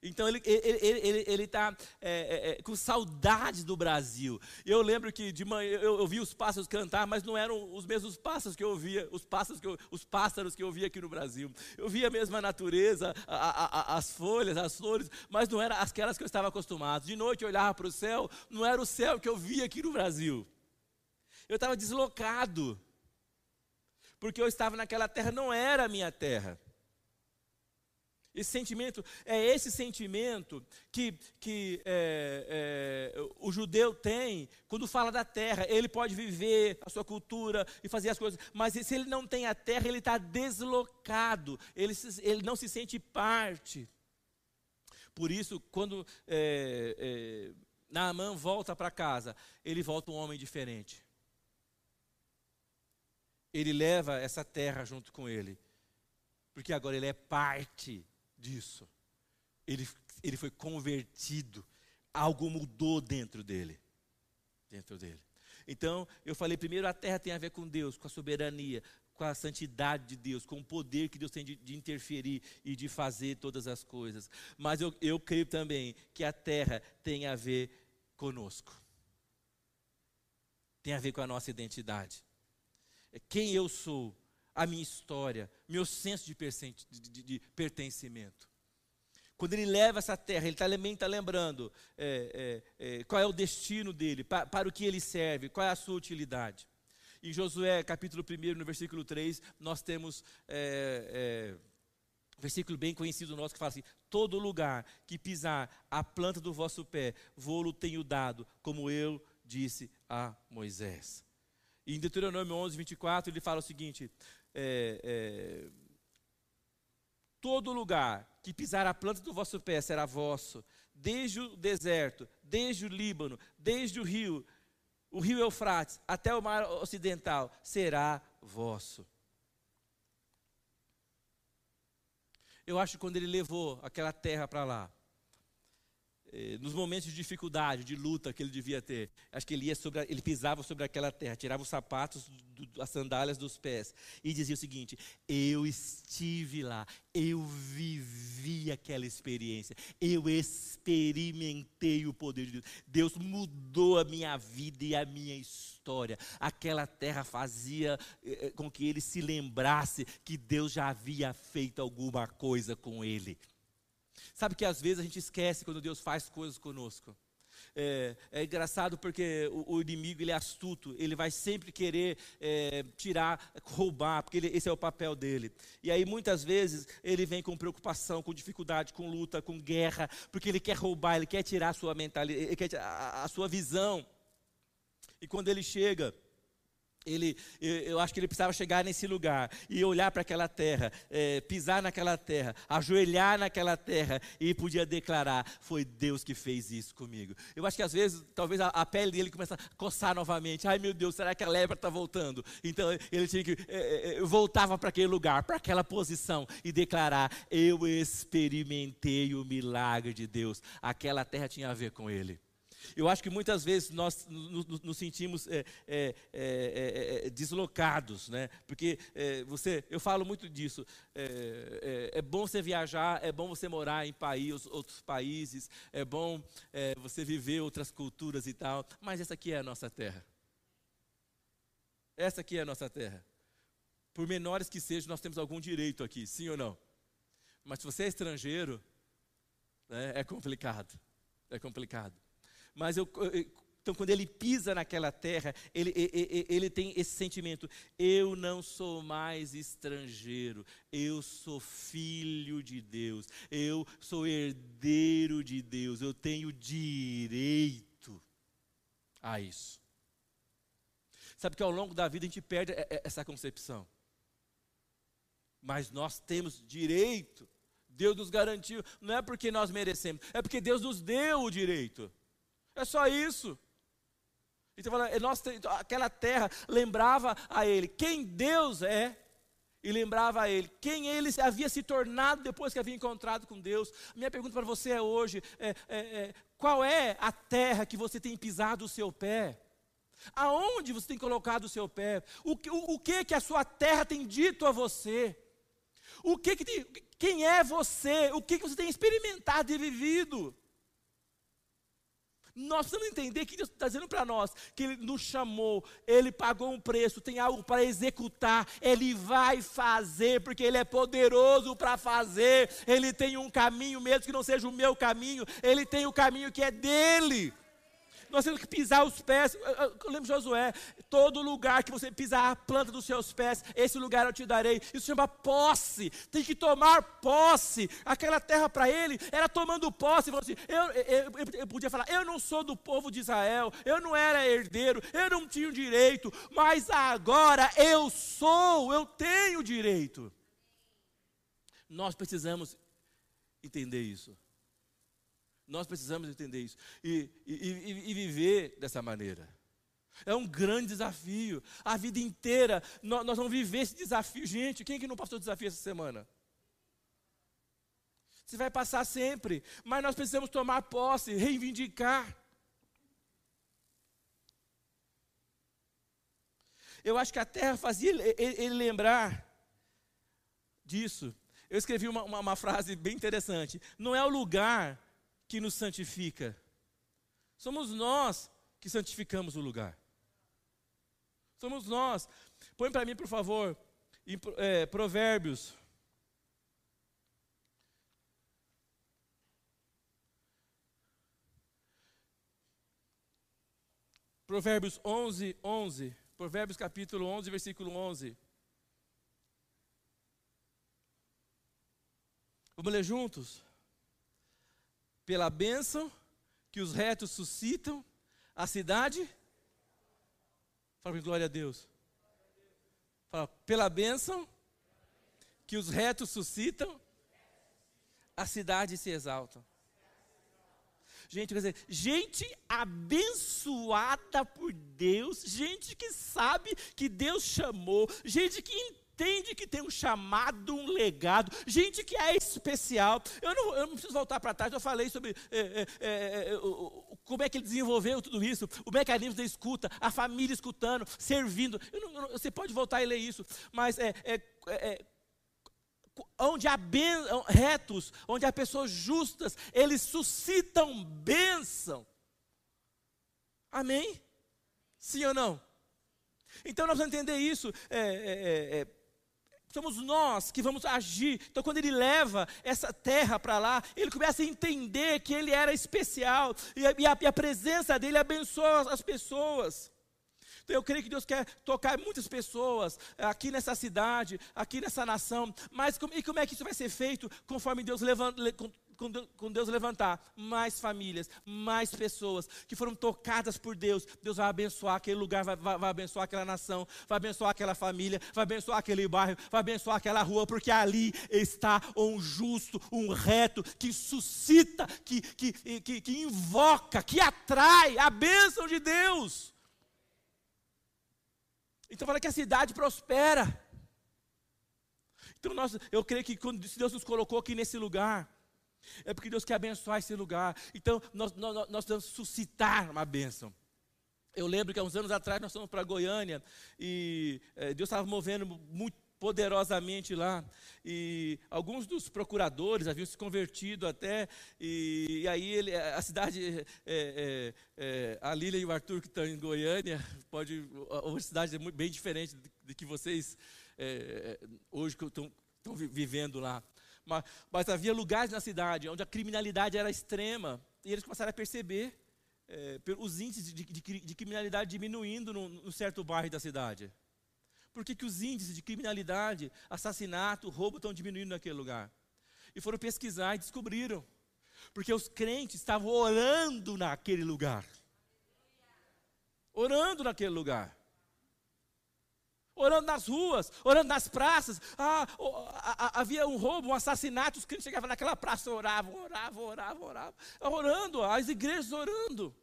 Então ele está ele, ele, ele tá, é, é, é, com saudade do Brasil. Eu lembro que de manhã eu, eu vi os pássaros cantar, mas não eram os mesmos pássaros que eu via, os pássaros que eu, os pássaros que eu via aqui no Brasil. Eu via a mesma natureza, a, a, a, as folhas, as flores, mas não eram aquelas que eu estava acostumado. De noite eu olhava para o céu, não era o céu que eu via aqui no Brasil. Eu estava deslocado, porque eu estava naquela terra, não era a minha terra. Esse sentimento é esse sentimento que, que é, é, o judeu tem quando fala da terra. Ele pode viver a sua cultura e fazer as coisas, mas se ele não tem a terra, ele está deslocado, ele, se, ele não se sente parte. Por isso, quando é, é, Naamã volta para casa, ele volta um homem diferente. Ele leva essa terra junto com ele, porque agora ele é parte disso. Ele, ele foi convertido, algo mudou dentro dele. dentro dele. Então, eu falei primeiro, a terra tem a ver com Deus, com a soberania, com a santidade de Deus, com o poder que Deus tem de, de interferir e de fazer todas as coisas. Mas eu, eu creio também que a terra tem a ver conosco. Tem a ver com a nossa identidade. Quem eu sou, a minha história, meu senso de, de, pertencimento. Quando ele leva essa terra, ele também está lembrando é, é, é, qual é o destino dele, para, para o que ele serve, qual é a sua utilidade. Em Josué, capítulo 1, no versículo 3, nós temos é, é, versículo bem conhecido nosso que fala assim: Todo lugar que pisar a planta do vosso pé, vou-lo tenho dado, como eu disse a Moisés. E em Deuteronômio 11, 24, ele fala o seguinte: é, é, Todo lugar que pisar a planta do vosso pé será vosso, desde o deserto, desde o Líbano, desde o rio, o rio Eufrates até o mar ocidental será vosso. Eu acho que quando ele levou aquela terra para lá, nos momentos de dificuldade, de luta que ele devia ter, acho que ele ia sobre, ele pisava sobre aquela terra, tirava os sapatos, as sandálias dos pés e dizia o seguinte: Eu estive lá, eu vivi aquela experiência, eu experimentei o poder de Deus. Deus mudou a minha vida e a minha história. Aquela terra fazia eh, eh, com que ele se lembrasse que Deus já havia feito alguma coisa com ele. Sabe que às vezes a gente esquece quando Deus faz coisas conosco. É, é engraçado porque o, o, inimigo ele é astuto, ele vai sempre querer é, tirar, roubar, porque ele, esse é o papel dele. E aí muitas vezes ele vem com preocupação, com dificuldade, com luta, com guerra, porque ele quer roubar, ele quer tirar a sua mentalidade, a, a sua visão. E quando ele chega, ele, eu acho que ele precisava chegar nesse lugar e olhar para aquela terra, é, pisar naquela terra, ajoelhar naquela terra e podia declarar: foi Deus que fez isso comigo. Eu acho que às vezes, talvez a, a pele dele começa a coçar novamente. Ai meu Deus, será que a lepra está voltando? Então ele tinha que é, é, voltava para aquele lugar, para aquela posição e declarar: eu experimentei o milagre de Deus. Aquela terra tinha a ver com ele. Eu acho que muitas vezes nós nos, sentimos é é, é, é, é, deslocados, né? Porque é, você, eu falo muito disso. É, bom você viajar, é bom você morar em país, outros países, é bom você viver outras culturas e tal. Mas essa aqui é a nossa terra. Essa aqui é a nossa terra. Por menores que sejam, nós temos algum direito aqui, sim ou não? Mas se você é estrangeiro, né, é complicado. É complicado. Mas eu, então, quando ele pisa naquela terra, ele, ele, ele, tem esse sentimento: eu não sou mais estrangeiro, eu sou filho de Deus, eu sou herdeiro de Deus, eu tenho direito a isso. Sabe que ao longo da vida a gente perde essa concepção. Mas nós temos direito, Deus nos garantiu, não é porque nós merecemos, é porque Deus nos deu o direito. É só isso. Então, nossa, aquela terra lembrava a ele quem Deus é e lembrava a ele quem ele havia se tornado depois que havia encontrado com Deus. Minha pergunta para você é hoje: é, é, é, qual é a terra que você tem pisado o seu pé? Aonde você tem colocado o seu pé? O, o, o que que a sua terra tem dito a você? O que, que tem, quem é você? O que, que você tem experimentado e vivido? Nós precisamos entender que Deus está dizendo para nós que Ele nos chamou, Ele pagou um preço, tem algo para executar, Ele vai fazer, porque Ele é poderoso para fazer, Ele tem um caminho, mesmo que não seja o meu caminho, Ele tem o caminho que é dele nós temos que pisar os pés. Eu lembro de Josué: todo lugar que você pisar a planta dos seus pés, esse lugar eu te darei. Isso chama posse. Tem que tomar posse. Aquela terra para ele era tomando posse. Assim, eu, eu, eu, podia falar: eu não sou do povo de Israel, eu não era herdeiro, eu não tinha direito, mas agora eu sou, eu tenho direito. Nós precisamos entender isso. Nós precisamos entender isso e, e, e, e, viver dessa maneira. É um grande desafio. A vida inteira nós, nós vamos viver esse desafio. Gente, quem é que não passou desafio essa semana? Você vai passar sempre, mas nós precisamos tomar posse, reivindicar. eu acho que a terra fazia ele, lembrar disso. Eu escrevi uma, uma, uma frase bem interessante. Não é o lugar que nos santifica, somos nós que santificamos o lugar. Somos nós. Põe para mim, por favor, em, é, Provérbios. Provérbios 11, 11. Provérbios capítulo 11, versículo 11. Vamos ler juntos? Pela bênção que os retos suscitam, a cidade. Fala glória a Deus. Fala, pela bênção que os retos suscitam, a cidade se exalta. Gente, quer dizer, gente abençoada por Deus, gente que sabe que Deus chamou, gente que entende que tem um chamado, um legado, gente que é especial. Eu não, eu não preciso voltar para trás, eu falei sobre é, é, é, é como é que ele desenvolveu tudo isso, o mecanismo da escuta, a família escutando, servindo. Não, você pode voltar e ler isso, mas é, é, é onde há ben, retos, onde há pessoas justas, eles suscitam bênção. Amém? Sim ou não? Então nós vamos entender isso. É, é, é, somos nós que vamos agir. Então, quando ele leva essa terra para lá, ele começa a entender que ele era especial e a, e a, e a presença dele abençoa as pessoas. Então eu creio que Deus quer tocar muitas pessoas aqui nessa cidade, aqui nessa nação. Mas como, e como é que isso vai ser feito? Conforme Deus levanta, com Deus levantar mais famílias, mais pessoas que foram tocadas por Deus, Deus vai abençoar aquele lugar, vai, vai, vai, abençoar aquela nação, vai abençoar aquela família, vai abençoar aquele bairro, vai abençoar aquela rua, porque ali está um justo, um reto, que suscita, que, que, que, que invoca, que atrai a bênção de Deus. Então fala que a cidade prospera. Então nós, eu creio que quando Deus nos colocou aqui nesse lugar, é porque Deus quer abençoar esse lugar. Então nós, nós, nós suscitar uma bênção. Eu lembro que há uns anos atrás nós fomos para Goiânia e é, Deus estava movendo muito poderosamente lá. E alguns dos procuradores haviam se convertido até. E, e aí ele, a cidade, é, é, é, a Lília e o Arthur que estão em Goiânia, pode, uma cidade muito, bem diferente do que vocês é, é, hoje estão vivendo lá. Mas, mas, havia lugares na cidade onde a criminalidade era extrema. E eles começaram a perceber é, os índices de, de, de criminalidade diminuindo num certo bairro da cidade. Por que, que os índices de criminalidade, assassinato, roubo estão diminuindo naquele lugar? E foram pesquisar e descobriram. Porque os crentes estavam orando naquele lugar. Orando naquele lugar. Orando nas ruas, orando nas praças. Ah, havia um roubo, um assassinato, os crentes chegavam naquela praça, oravam, oravam, oravam, oravam. Orando, as igrejas orando.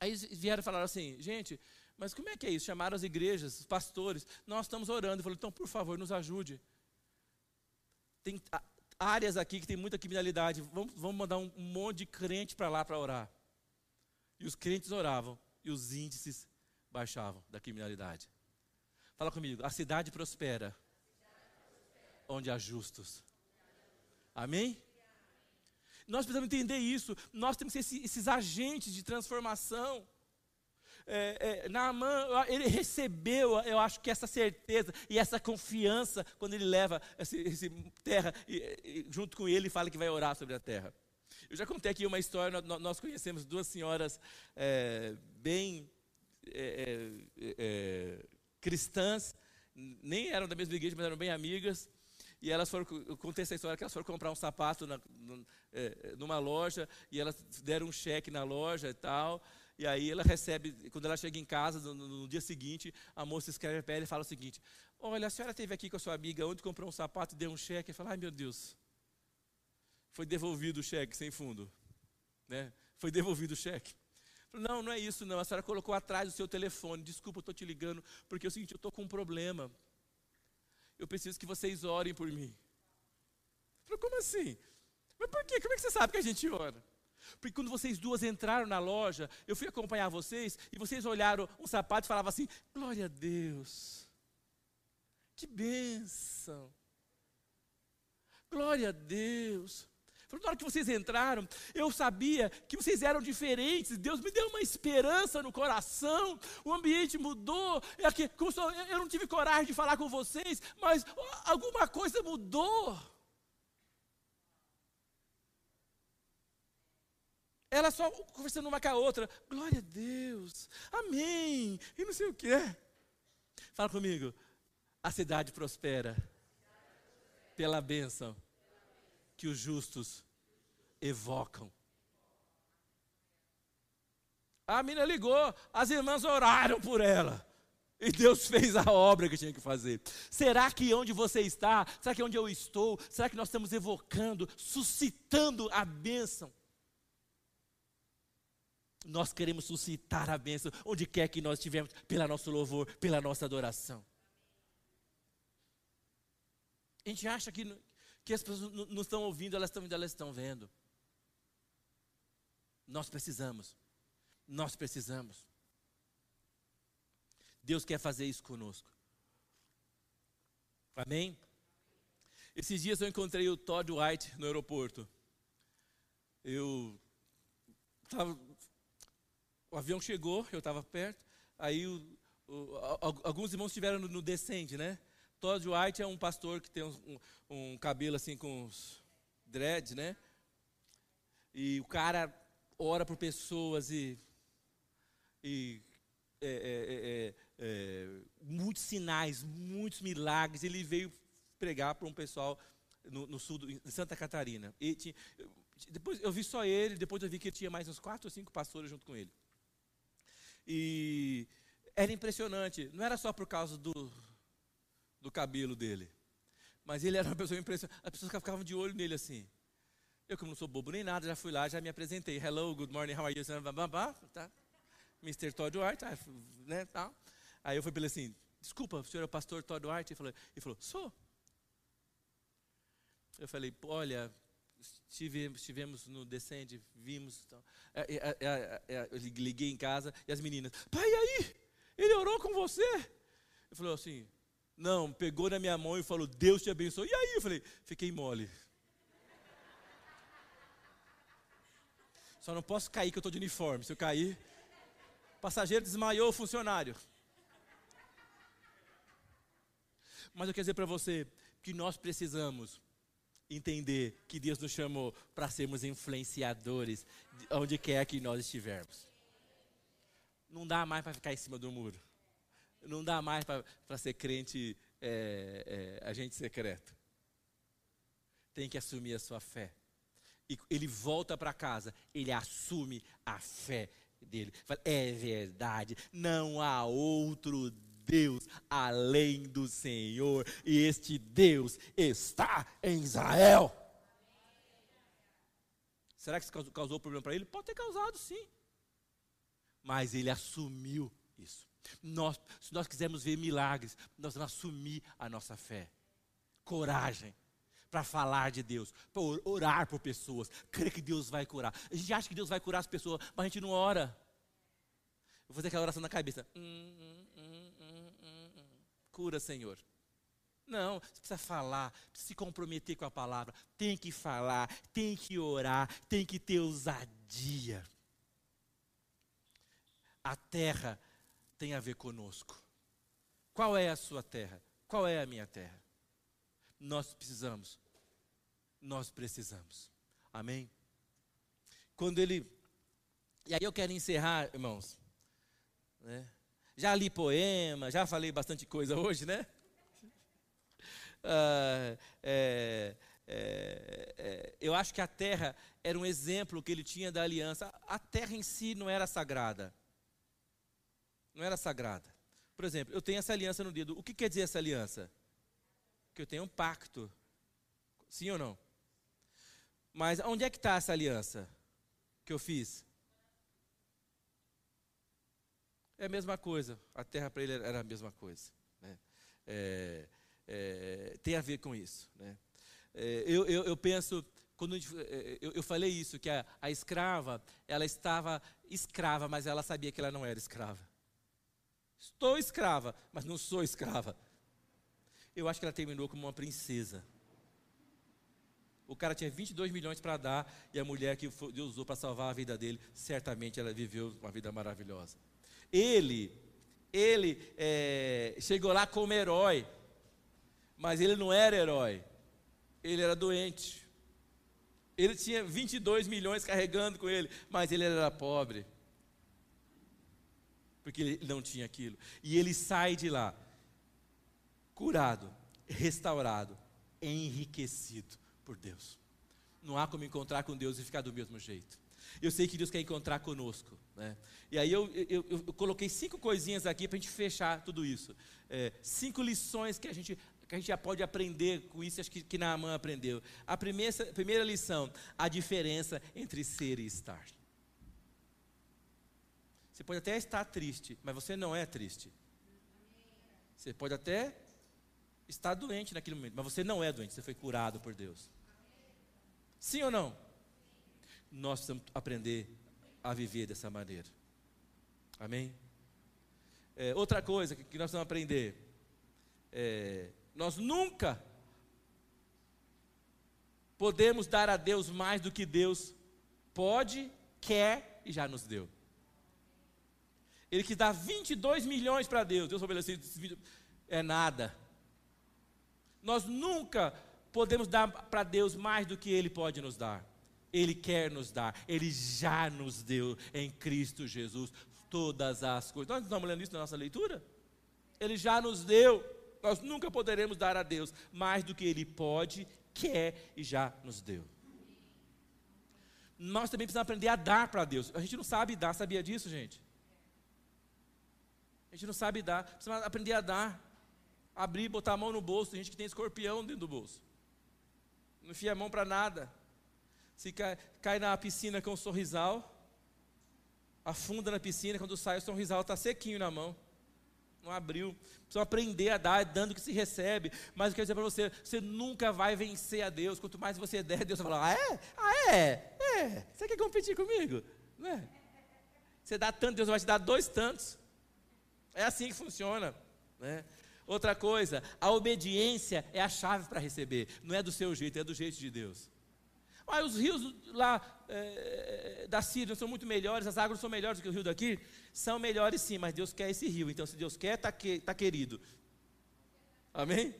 Aí vieram falar assim, gente, mas como é que é isso? Chamaram as igrejas, os pastores. Nós estamos orando. Eu falei, então, por favor, nos ajude. Tem áreas aqui que tem muita criminalidade. Vamos, vamos mandar um, monte de crente para lá para orar. E os crentes oravam. E os índices baixavam da criminalidade. Fala comigo. A cidade prospera. Onde há justos. Amém? Nós precisamos entender isso. Nós temos que ser esses, agentes de transformação é, é, Naamã, ele recebeu, eu acho que essa certeza e essa confiança quando ele leva essa terra e, e, junto com ele fala que vai orar sobre a terra. Eu já contei aqui uma história, nós conhecemos duas senhoras é, bem é, é, é, cristãs, nem eram da mesma igreja, mas eram bem amigas. E elas foram, eu contei essa história que elas foram comprar um sapato na, numa loja e elas deram um cheque na loja e tal. E aí ela recebe, quando ela chega em casa, no, no dia seguinte, a moça escreve para ela e fala o seguinte: Olha, a senhora esteve aqui com a sua amiga, onde comprou um sapato e deu um cheque. E fala: Ai meu Deus, foi devolvido o cheque sem fundo. Né? Foi devolvido o cheque. Não, não é isso não. A senhora colocou atrás o seu telefone. Desculpa, eu estou te ligando, porque é o seguinte, eu estou com um problema. Eu preciso que vocês orem por mim. Falei, como assim? Mas por quê? Como é que você sabe que a gente ora? Porque quando vocês duas entraram na loja, eu fui acompanhar vocês e vocês olharam um sapato e falavam assim: Glória a Deus, que bênção, glória a Deus. Na hora que vocês entraram, eu sabia que vocês eram diferentes. Deus me deu uma esperança no coração. O ambiente mudou. É eu não tive coragem de falar com vocês, mas alguma coisa mudou. Ela só conversando uma com a outra. Glória a Deus. Amém. E não sei o que. Fala comigo. A cidade prospera pela bênção que os justos evocam. A menina ligou, as irmãs oraram por ela. E Deus fez a obra que tinha que fazer. Será que onde você está, será que onde eu estou, será que nós estamos evocando, suscitando a bênção? Nós queremos suscitar a bênção onde quer que nós estivermos, pela nosso louvor, pela nossa adoração. A gente acha que, que as pessoas não estão ouvindo, elas estão elas estão vendo. Nós precisamos. Nós precisamos. Deus quer fazer isso conosco. Amém? Esses dias eu encontrei o Todd White no aeroporto. Eu estava o avião chegou, eu estava perto, aí o, o, alguns irmãos estiveram no, no descende, né? Todd White é um pastor que tem um, um, um cabelo assim com os dreads, né? E o cara ora por pessoas e, e é, é, é, é muitos sinais, muitos milagres. Ele veio pregar para um pessoal no, no sul de Santa Catarina. Tinha, depois eu vi só ele, depois eu vi que tinha mais uns quatro ou cinco pastores junto com ele. E era impressionante, não era só por causa do, do cabelo dele, mas ele era uma pessoa impressionante. As pessoas ficavam de olho nele assim. Eu, como não sou bobo nem nada, já fui lá, já me apresentei. Hello, good morning, how are you? Tá? Mr. Todd White, tá, né, tal. Aí eu fui para ele assim, desculpa, o senhor é o pastor Todd White? Ele falou, ele falou sou. Eu falei, olha, estivemos, estivemos no Descende, vimos. Então, é, é, é, eu liguei em casa e as meninas, pai, e aí? Ele orou com você? Eu falei assim, não, pegou na minha mão e falou, Deus te abençoe. E aí? Eu falei, fiquei mole. Só não posso cair que eu estou de uniforme. Se eu cair, passageiro desmaiou o funcionário. Mas eu quero dizer para você que nós precisamos entender que Deus nos chamou para sermos influenciadores onde quer que nós estivermos. Não dá mais para ficar em cima do muro. Não dá mais para ser crente é, é, agente secreto. Tem que assumir a sua fé. E ele volta para casa, ele assume a fé dele. Fala, é verdade, não há outro Deus além do Senhor, e este Deus está em Israel. Será que isso causou problema para ele? Pode ter causado, sim. Mas ele assumiu isso. Nós, se nós quisermos ver milagres, nós vamos assumir a nossa fé. Coragem para falar de Deus, para orar por pessoas, crer que Deus vai curar. A gente acha que Deus vai curar as pessoas, mas a gente não ora. Vou fazer aquela oração na cabeça. Hum, hum, hum, cura, Senhor. Não, você precisa falar, precisa se comprometer com a palavra. Tem que falar, tem que orar, tem que ter ousadia. A terra tem a ver conosco. Qual é a sua terra? Qual é a minha terra? Nós precisamos. Nós precisamos. Amém? Quando ele. E aí eu quero encerrar, irmãos. Né? Já li poema, já falei bastante coisa hoje, né? Ah, é, é, é, eu acho que a terra era um exemplo que ele tinha da aliança. A terra em si não era sagrada. Não era sagrada. Por exemplo, eu tenho essa aliança no dedo. O que quer dizer essa aliança? Que eu tenho um pacto. Sim ou não? Mas onde é que está essa aliança que eu fiz? É a mesma coisa. A terra para ele era a mesma coisa. Né? É, é, tem a ver com isso. Né? É, eu, eu, eu, penso quando eu, eu, falei isso, que a, a escrava, ela estava escrava, mas ela sabia que ela não era escrava. Estou escrava, mas não sou escrava. Eu acho que ela terminou como uma princesa. O cara tinha 22 milhões para dar e a mulher que Deus usou para salvar a vida dele, certamente ela viveu uma vida maravilhosa. Ele, ele é, chegou lá como herói, mas ele não era herói, ele era doente. Ele tinha 22 milhões carregando com ele, mas ele era pobre. Porque ele não tinha aquilo. E ele sai de lá, curado, restaurado, enriquecido por Deus. Não há como encontrar com Deus e ficar do mesmo jeito. Eu sei que Deus quer encontrar conosco. Né? E aí eu, eu, eu, coloquei cinco coisinhas aqui para a gente fechar tudo isso. É, cinco lições que a gente que a gente já pode aprender com isso, acho que, que Naamã aprendeu. A primeira, primeira lição, a diferença entre ser e estar. Você pode até estar triste, mas você não é triste. Você pode até estar doente naquele momento, mas você não é doente, você foi curado por Deus. Sim ou não? Nós precisamos aprender a viver dessa maneira. Amém? É, outra coisa que nós precisamos aprender é, nós nunca podemos dar a Deus mais do que Deus pode, quer e já nos deu. Ele que dá 22 milhões para Deus, Deus estabeleceu é nada. Nós nunca podemos dar para Deus mais do que Ele pode nos dar. Ele quer nos dar, Ele já nos deu em Cristo Jesus todas as coisas. Nós estamos lendo isso na nossa leitura? Ele já nos deu. Nós nunca poderemos dar a Deus mais do que Ele pode, quer e já nos deu. Nós também precisamos aprender a dar para Deus. A gente não sabe dar, sabia disso, gente? A gente não sabe dar, precisa aprender a dar. Abrir, botar a mão no bolso. Tem gente que tem escorpião dentro do bolso. Não enfia a mão para nada. Se cai, cai na piscina com um sorrisal, afunda na piscina, quando sai o sorrisal está sequinho na mão não abriu. Precisa aprender a dar, dando que se recebe. Mas eu quero dizer para você, você nunca vai vencer a Deus. Quanto mais você der, Deus vai falar, ah, é? Ah, é? É. Você quer competir comigo? Não é? Você dá tanto, Deus vai te dar dois tantos. É assim que funciona. Né? Outra coisa, a obediência é a chave para receber. Não é do seu jeito, é do jeito de Deus. Ah, os rios lá é, da Síria são muito melhores, as águas são melhores do que o rio daqui. São melhores sim, mas Deus quer esse rio. Então, se Deus quer, está que, tá querido. Amém?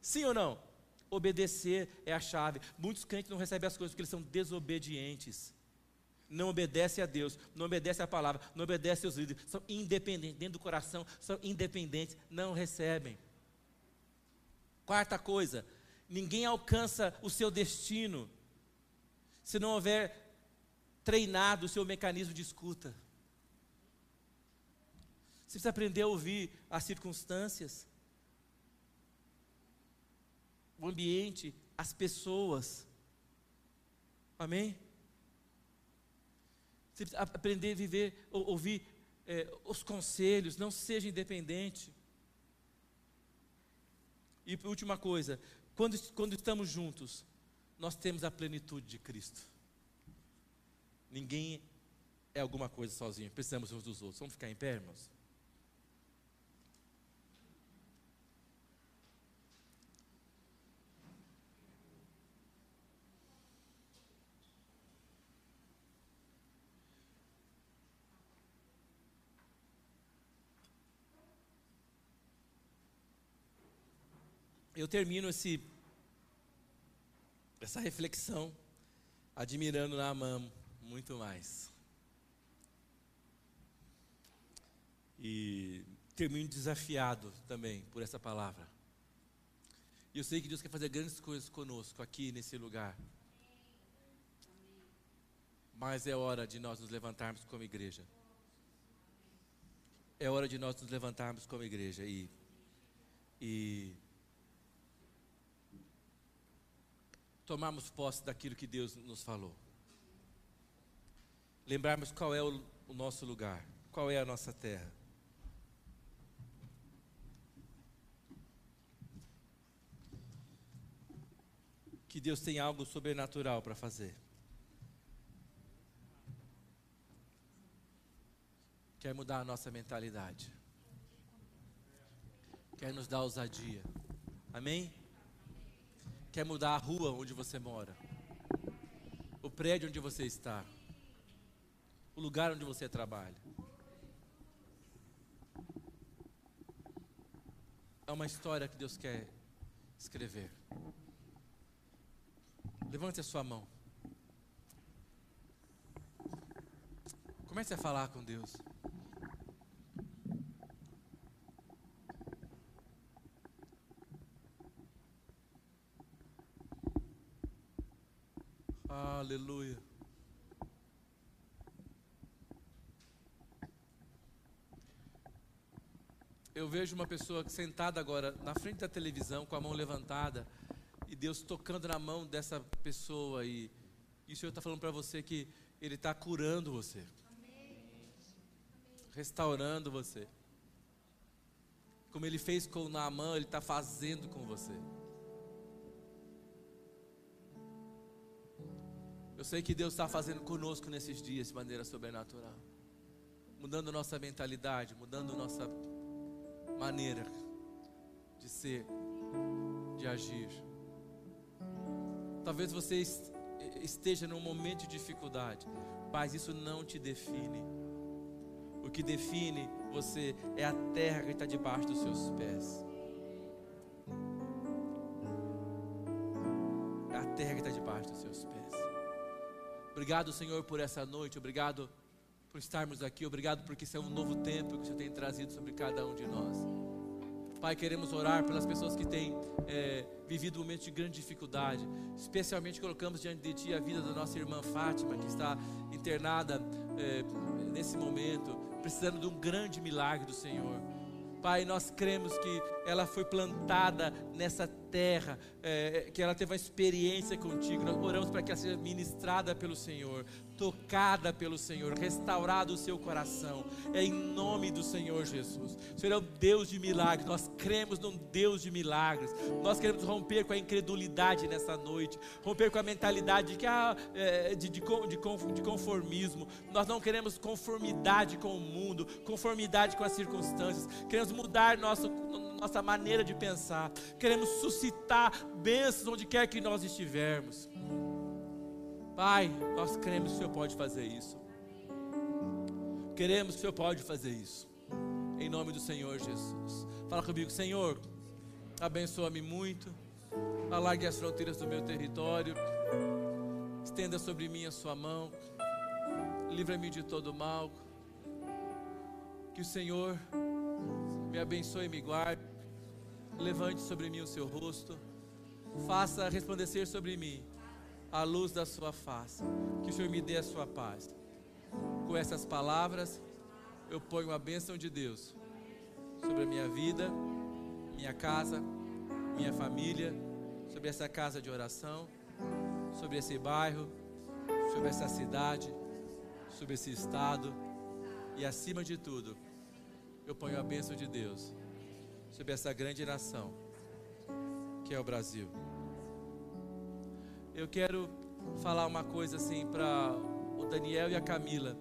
Sim ou não? Obedecer é a chave. Muitos crentes não recebem as coisas porque eles são desobedientes. Não obedecem a Deus, não obedecem a palavra, não obedecem aos líderes. São independentes, dentro do coração, são independentes, não recebem. Quarta coisa, ninguém alcança o seu destino se não houver treinado o seu mecanismo de escuta. Você precisa aprender a ouvir as circunstâncias, o ambiente, as pessoas. Amém? Você precisa aprender a viver, ouvir é, os conselhos, não seja independente. E última coisa, quando, quando estamos juntos, nós temos a plenitude de Cristo. Ninguém é alguma coisa sozinho, precisamos uns dos outros. Vamos ficar em pé, irmãos? Eu termino esse essa reflexão, admirando Naamã muito mais. E termino desafiado também por essa palavra. E eu sei que Deus quer fazer grandes coisas conosco aqui nesse lugar. Mas é hora de nós nos levantarmos como igreja. É hora de nós nos levantarmos como igreja e, e tomarmos posse daquilo que Deus nos falou. Lembrarmos qual é o, o nosso lugar, qual é a nossa terra. que Deus tem algo sobrenatural para fazer. Quer mudar a nossa mentalidade. Quer nos dar ousadia. Amém? Quer mudar a rua onde você mora. O prédio onde você está. O lugar onde você trabalha. É uma história que Deus quer escrever. Levante a sua mão. Comece a falar com Deus. Aleluia. Eu vejo uma pessoa sentada agora na frente da televisão com a mão levantada e Deus tocando na mão dessa pessoa e, e o Senhor está falando para você que Ele está curando você, restaurando você. Como Ele fez com Naamã, Ele está fazendo com você. Eu sei que Deus está fazendo conosco nesses dias de maneira sobrenatural, mudando nossa mentalidade, mudando nossa maneira de ser, de agir. Talvez você esteja num momento de dificuldade, mas isso não te define. O que define você é a terra que está debaixo dos seus pés. Obrigado, Senhor, por essa noite. Obrigado por estarmos aqui. Obrigado porque isso é um novo tempo que o Senhor tem trazido sobre cada um de nós. Pai, queremos orar pelas pessoas que têm é, vivido momentos de grande dificuldade. Especialmente colocamos diante de Ti a vida da nossa irmã Fátima, que está internada é, nesse momento, precisando de um grande milagre do Senhor. Pai, nós cremos que ela foi plantada nessa terra, é, que ela teve uma experiência contigo. Nós oramos para que ela seja ministrada pelo Senhor tocada pelo Senhor, restaurado o seu coração, é em nome do Senhor Jesus. O Senhor é o Deus de milagres, nós cremos num Deus de milagres, nós queremos romper com a incredulidade nessa noite, romper com a mentalidade de, que, ah, é, de, de, de conformismo, nós não queremos conformidade com o mundo, conformidade com as circunstâncias, queremos mudar nosso, nossa maneira de pensar, queremos suscitar bênçãos onde quer que nós estivermos. Pai, nós cremos que o Senhor pode fazer isso. Queremos que o Senhor pode fazer isso. Em nome do Senhor Jesus. Fala comigo, Senhor, abençoa-me muito. Alargue as fronteiras do meu território. Estenda sobre mim a sua mão. Livra-me de todo mal. Que o Senhor me abençoe e me guarde. Levante sobre mim o seu rosto. Faça resplandecer sobre mim a luz da sua face. Que o Senhor me dê a sua paz. Com essas palavras, eu ponho a bênção de Deus sobre a minha vida, minha casa, minha família, sobre essa casa de oração, sobre esse bairro, sobre essa cidade, sobre esse estado e acima de tudo, eu ponho a bênção de Deus sobre essa grande nação que é o Brasil eu quero falar uma coisa assim para o Daniel e a Camila.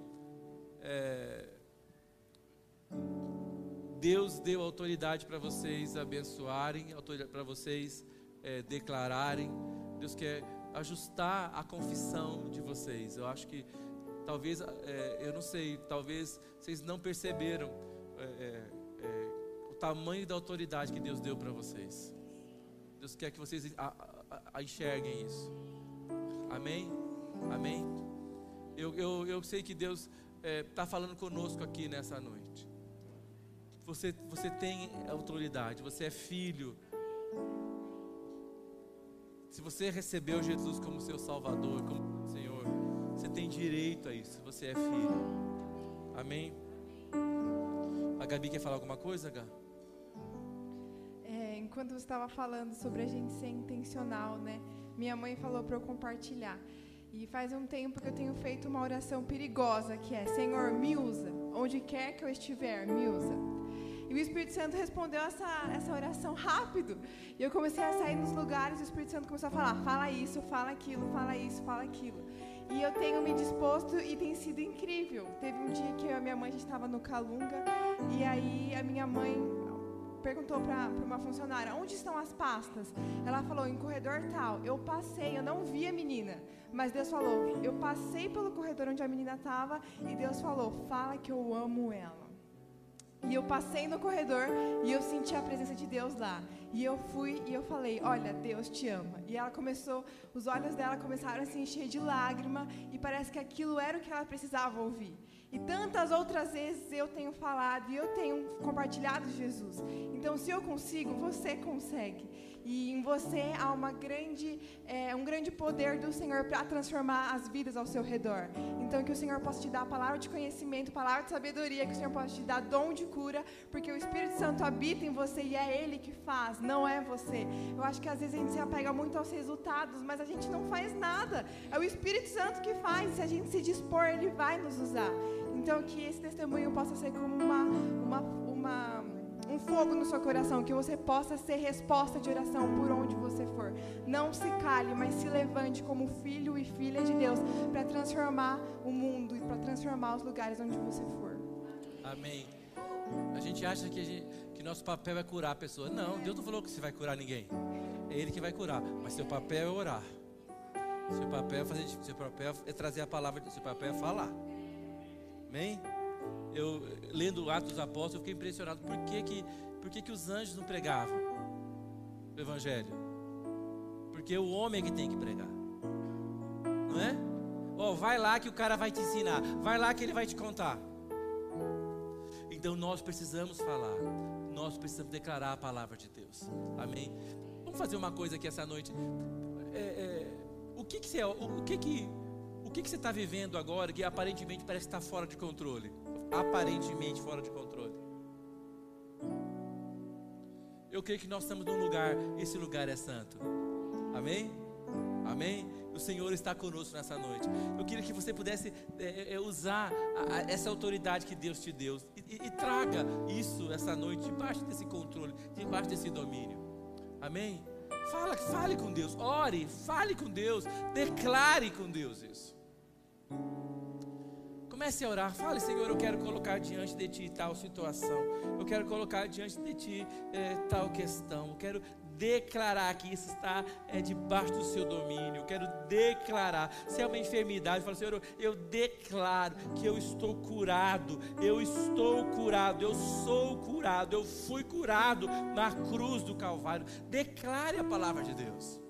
É, Deus deu autoridade para vocês abençoarem, para vocês é, declararem. Deus quer ajustar a confissão de vocês. Eu acho que talvez, é, eu não sei, talvez vocês não perceberam é, é, é o tamanho da autoridade que Deus deu para vocês. Deus quer que vocês a, a, a enxerguem isso. Amém? Amém? Eu, eu, eu sei que Deus está é, falando conosco aqui nessa noite. Você, você tem autoridade, você é filho. Se você recebeu Jesus como seu Salvador, como Senhor, você tem direito a isso. Você é filho. Amém? Gabi quer falar alguma coisa, Gabi? É, enquanto você estava falando sobre a gente ser intencional, né? minha mãe falou para eu compartilhar. E faz um tempo que eu tenho feito uma oração perigosa, que é: Senhor, me usa. Onde quer que eu estiver, me usa. E o Espírito Santo respondeu essa, essa oração rápido. E eu comecei a sair nos lugares, e o Espírito Santo começou a falar: fala isso, fala aquilo, fala isso, fala aquilo. E eu tenho me disposto e tem sido incrível. Teve um dia que eu e a minha mãe, estava no Calunga, e aí a minha mãe perguntou para uma funcionária: onde estão as pastas? Ela falou: em corredor tal. Eu passei, eu não vi a menina, mas Deus falou: eu passei pelo corredor onde a menina estava e Deus falou: fala que eu amo ela. E eu passei no corredor e eu senti a presença de Deus lá. E eu fui e eu falei: Olha, Deus te ama. E ela começou, os olhos dela começaram a se encher de lágrima e parece que aquilo era o que ela precisava ouvir. E tantas outras vezes eu tenho falado e eu tenho compartilhado Jesus. Então, se eu consigo, você consegue. E em você há uma grande, é, um grande poder do Senhor para transformar as vidas ao seu redor. Então, que o Senhor possa te dar palavra de conhecimento, palavra de sabedoria, que o Senhor possa te dar dom de cura, porque o Espírito Santo habita em você e é Ele que faz, não é você. Eu acho que às vezes a gente se apega muito aos resultados, mas a gente não faz nada. É o Espírito Santo que faz. Se a gente se dispor, Ele vai nos usar. Então, que esse testemunho possa ser como uma, uma, uma um fogo no seu coração, que você possa ser resposta de oração por onde você for. Não se cale, mas se levante como filho e filha de Deus para transformar o mundo e para transformar os lugares onde você for. Amém. A gente acha que, gente, que nosso papel é curar a pessoa. Não, Deus não falou que você vai curar ninguém. É Ele que vai curar. Mas seu papel é orar. Seu papel é fazer, seu papel é trazer a palavra, seu papel é falar. Amém? eu lendo Atos dos Apóstolos, eu fiquei impressionado. Por que, que, por que, que os anjos não pregavam o Evangelho? Porque o homem é que tem que pregar. Não é? Oh, vai lá que o cara vai te ensinar. Vai lá que ele vai te contar. Então nós precisamos falar. Nós precisamos declarar a palavra de Deus. Amém? Vamos fazer uma coisa aqui essa noite. É, é, o que, que você, o, o que que, o que, que você está vivendo agora que aparentemente parece estar fora de controle? aparentemente fora de controle. Eu creio que nós estamos num lugar, esse lugar é santo. Amém? Amém? O Senhor está conosco nessa noite. Eu queria que você pudesse é, é, usar a, a, essa autoridade que Deus te deu e, e, e traga isso essa noite debaixo desse controle, debaixo desse domínio. Amém? Fala, fale com Deus, ore, fale com Deus, declare com Deus isso. Comece a orar. Fale, Senhor, eu quero colocar diante de Ti tal situação. Eu quero colocar diante de Ti é, tal questão. Eu quero declarar que isso está é, debaixo do seu domínio. Eu quero declarar. Se é uma enfermidade, fala, Senhor, eu, eu declaro que eu estou curado. Eu estou curado. Eu sou curado. Eu fui curado na cruz do Calvário. Declare a palavra de Deus.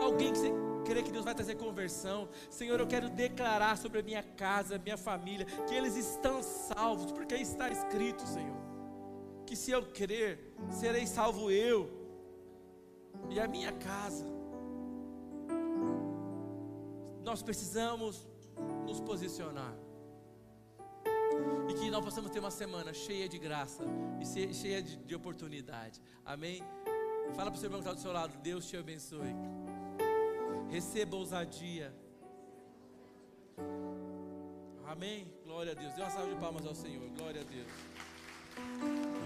Alguém que você crê que Deus vai trazer conversão. Senhor, eu quero declarar sobre a minha casa, minha família, que eles estão salvos, porque está escrito, Senhor, que se eu crer, serei salvo eu e a minha casa. Nós precisamos nos posicionar. E que nós possamos ter uma semana cheia de graça e cheia de, de oportunidade. Amém? Fala para o seu irmão que está do seu lado. Deus te abençoe. Receba ousadia. Amém? Glória a Deus. Dê uma salva de palmas ao Senhor. Glória a Deus.